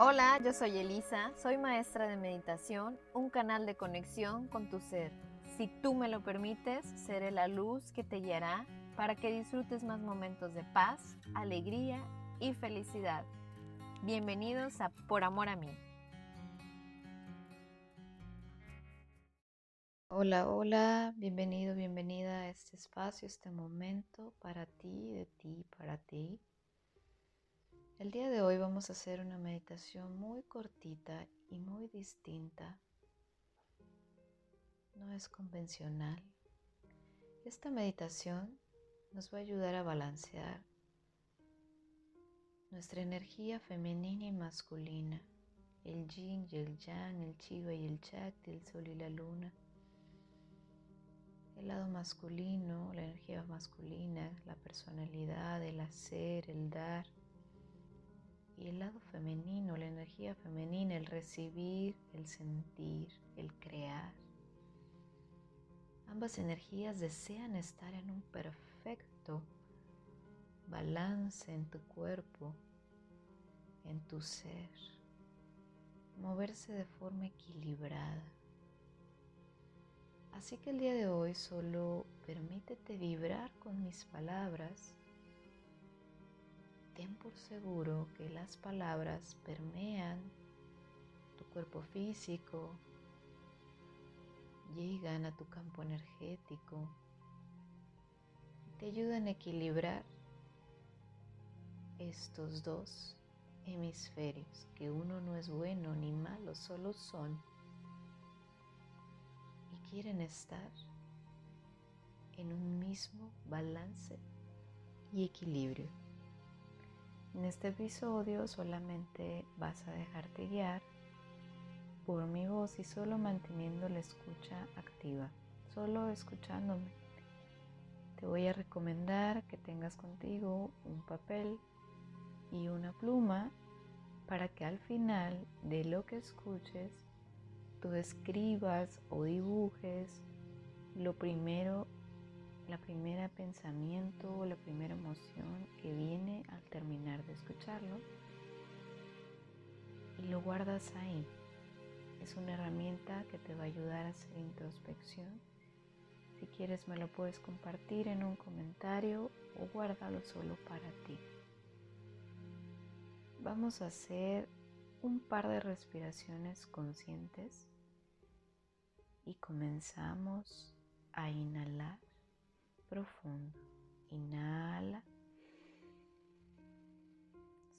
Hola, yo soy Elisa, soy maestra de meditación, un canal de conexión con tu ser. Si tú me lo permites, seré la luz que te guiará para que disfrutes más momentos de paz, alegría y felicidad. Bienvenidos a Por Amor a mí. Hola, hola, bienvenido, bienvenida a este espacio, este momento para ti, de ti, para ti. El día de hoy vamos a hacer una meditación muy cortita y muy distinta. No es convencional. Esta meditación nos va a ayudar a balancear nuestra energía femenina y masculina, el yin y el yang, el chiva y el chakti, el sol y la luna. El lado masculino, la energía masculina, la personalidad, el hacer, el dar y el lado femenino, la energía femenina, el recibir, el sentir, el crear. Ambas energías desean estar en un perfecto balance en tu cuerpo, en tu ser, moverse de forma equilibrada. Así que el día de hoy solo permítete vibrar con mis palabras ten por seguro que las palabras permean tu cuerpo físico, llegan a tu campo energético, te ayudan a equilibrar estos dos hemisferios, que uno no es bueno ni malo, solo son y quieren estar en un mismo balance y equilibrio. En este episodio solamente vas a dejarte guiar por mi voz y solo manteniendo la escucha activa, solo escuchándome. Te voy a recomendar que tengas contigo un papel y una pluma para que al final de lo que escuches tú escribas o dibujes lo primero la primera pensamiento o la primera emoción que viene al terminar guardas ahí. Es una herramienta que te va a ayudar a hacer introspección. Si quieres me lo puedes compartir en un comentario o guárdalo solo para ti. Vamos a hacer un par de respiraciones conscientes y comenzamos a inhalar profundo. Inhala.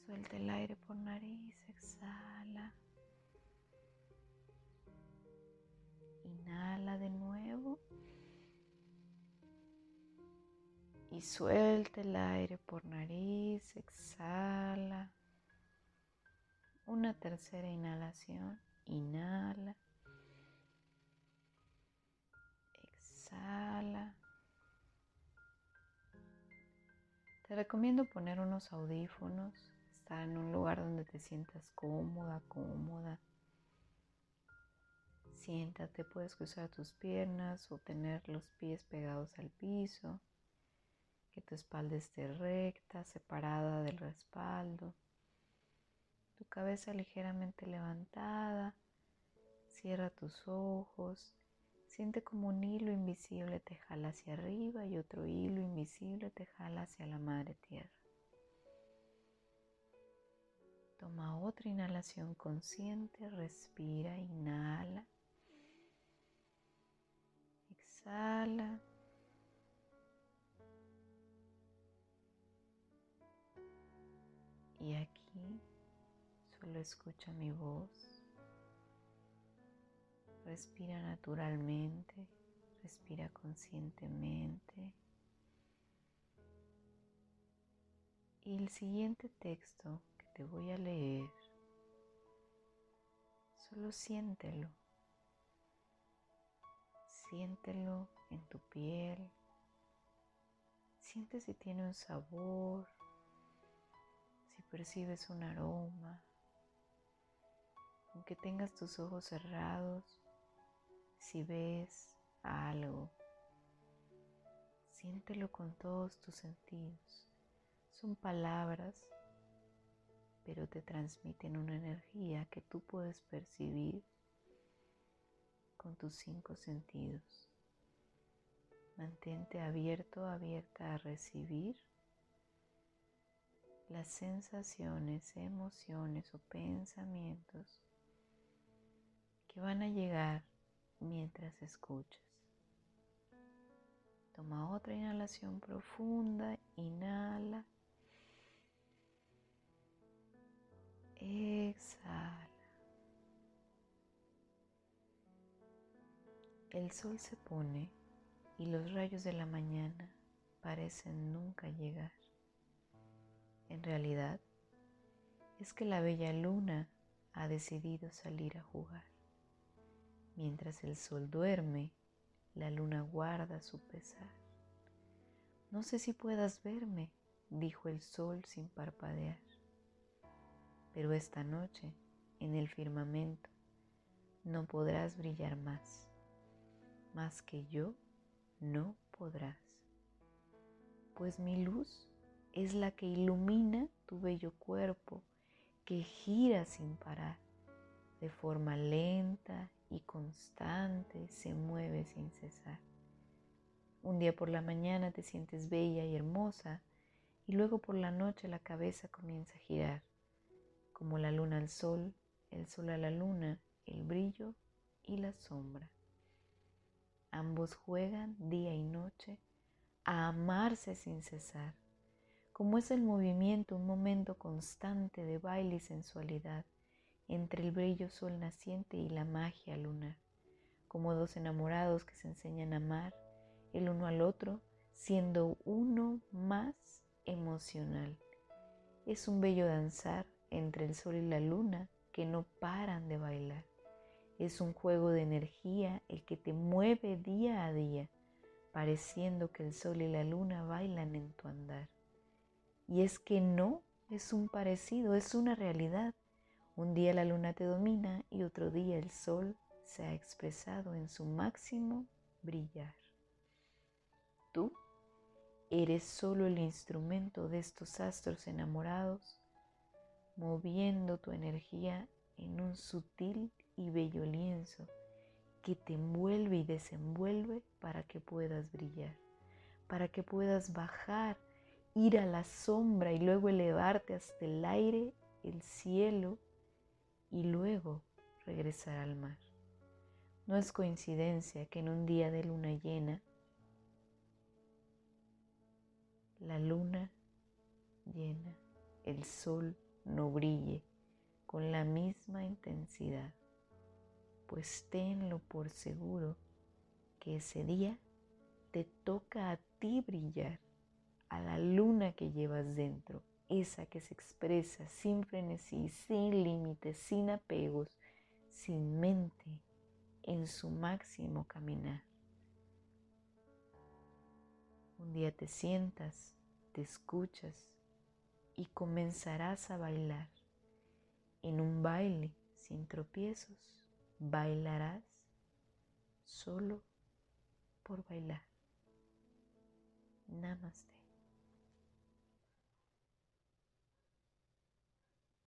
Suelta el aire por nariz, exhala. Y suelta el aire por nariz, exhala. Una tercera inhalación. Inhala. Exhala. Te recomiendo poner unos audífonos, estar en un lugar donde te sientas cómoda, cómoda. Siéntate, puedes cruzar tus piernas o tener los pies pegados al piso, tu espalda esté recta, separada del respaldo, tu cabeza ligeramente levantada, cierra tus ojos Siente como un hilo invisible te jala hacia arriba y otro hilo invisible te jala hacia la madre tierra. Toma otra inhalación consciente, respira, inhala, solo escucha mi voz. Respira naturalmente, respira conscientemente. Y el siguiente texto que te voy a leer, solo siéntelo. Siéntelo en tu piel. Siente si tiene un sabor, si percibes un aroma. Aunque tengas tus ojos cerrados, si ves algo, siéntelo con todos tus sentidos. Son palabras, pero te transmiten una energía que tú puedes percibir con tus cinco sentidos. Mantente abierto, abierta a recibir las sensaciones, emociones o pensamientos que van a llegar mientras escuchas. Toma otra inhalación profunda, inhala. Exhala. El sol se pone y los rayos de la mañana parecen nunca llegar. En realidad, es que la bella luna ha decidido salir a jugar. Mientras el sol duerme, la luna guarda su pesar. No sé si puedas verme, dijo el sol sin parpadear. Pero esta noche, en el firmamento, no podrás brillar más. Más que yo, no podrás. Pues mi luz es la que ilumina tu bello cuerpo, que gira sin parar, de forma lenta y constante se mueve sin cesar. Un día por la mañana te sientes bella y hermosa y luego por la noche la cabeza comienza a girar, como la luna al sol, el sol a la luna, el brillo y la sombra. Ambos juegan día y noche a amarse sin cesar, como es el movimiento un momento constante de baile y sensualidad entre el brillo sol naciente y la magia lunar, como dos enamorados que se enseñan a amar el uno al otro, siendo uno más emocional. Es un bello danzar entre el sol y la luna que no paran de bailar. Es un juego de energía el que te mueve día a día, pareciendo que el sol y la luna bailan en tu andar. Y es que no es un parecido, es una realidad. Un día la luna te domina y otro día el sol se ha expresado en su máximo brillar. Tú eres solo el instrumento de estos astros enamorados, moviendo tu energía en un sutil y bello lienzo que te envuelve y desenvuelve para que puedas brillar, para que puedas bajar, ir a la sombra y luego elevarte hasta el aire, el cielo y luego regresar al mar. No es coincidencia que en un día de luna llena, la luna llena, el sol no brille con la misma intensidad, pues tenlo por seguro que ese día te toca a ti brillar, a la luna que llevas dentro esa que se expresa sin frenesí, sin límites, sin apegos, sin mente, en su máximo caminar. Un día te sientas, te escuchas y comenzarás a bailar. En un baile sin tropiezos, bailarás solo por bailar. Namaste.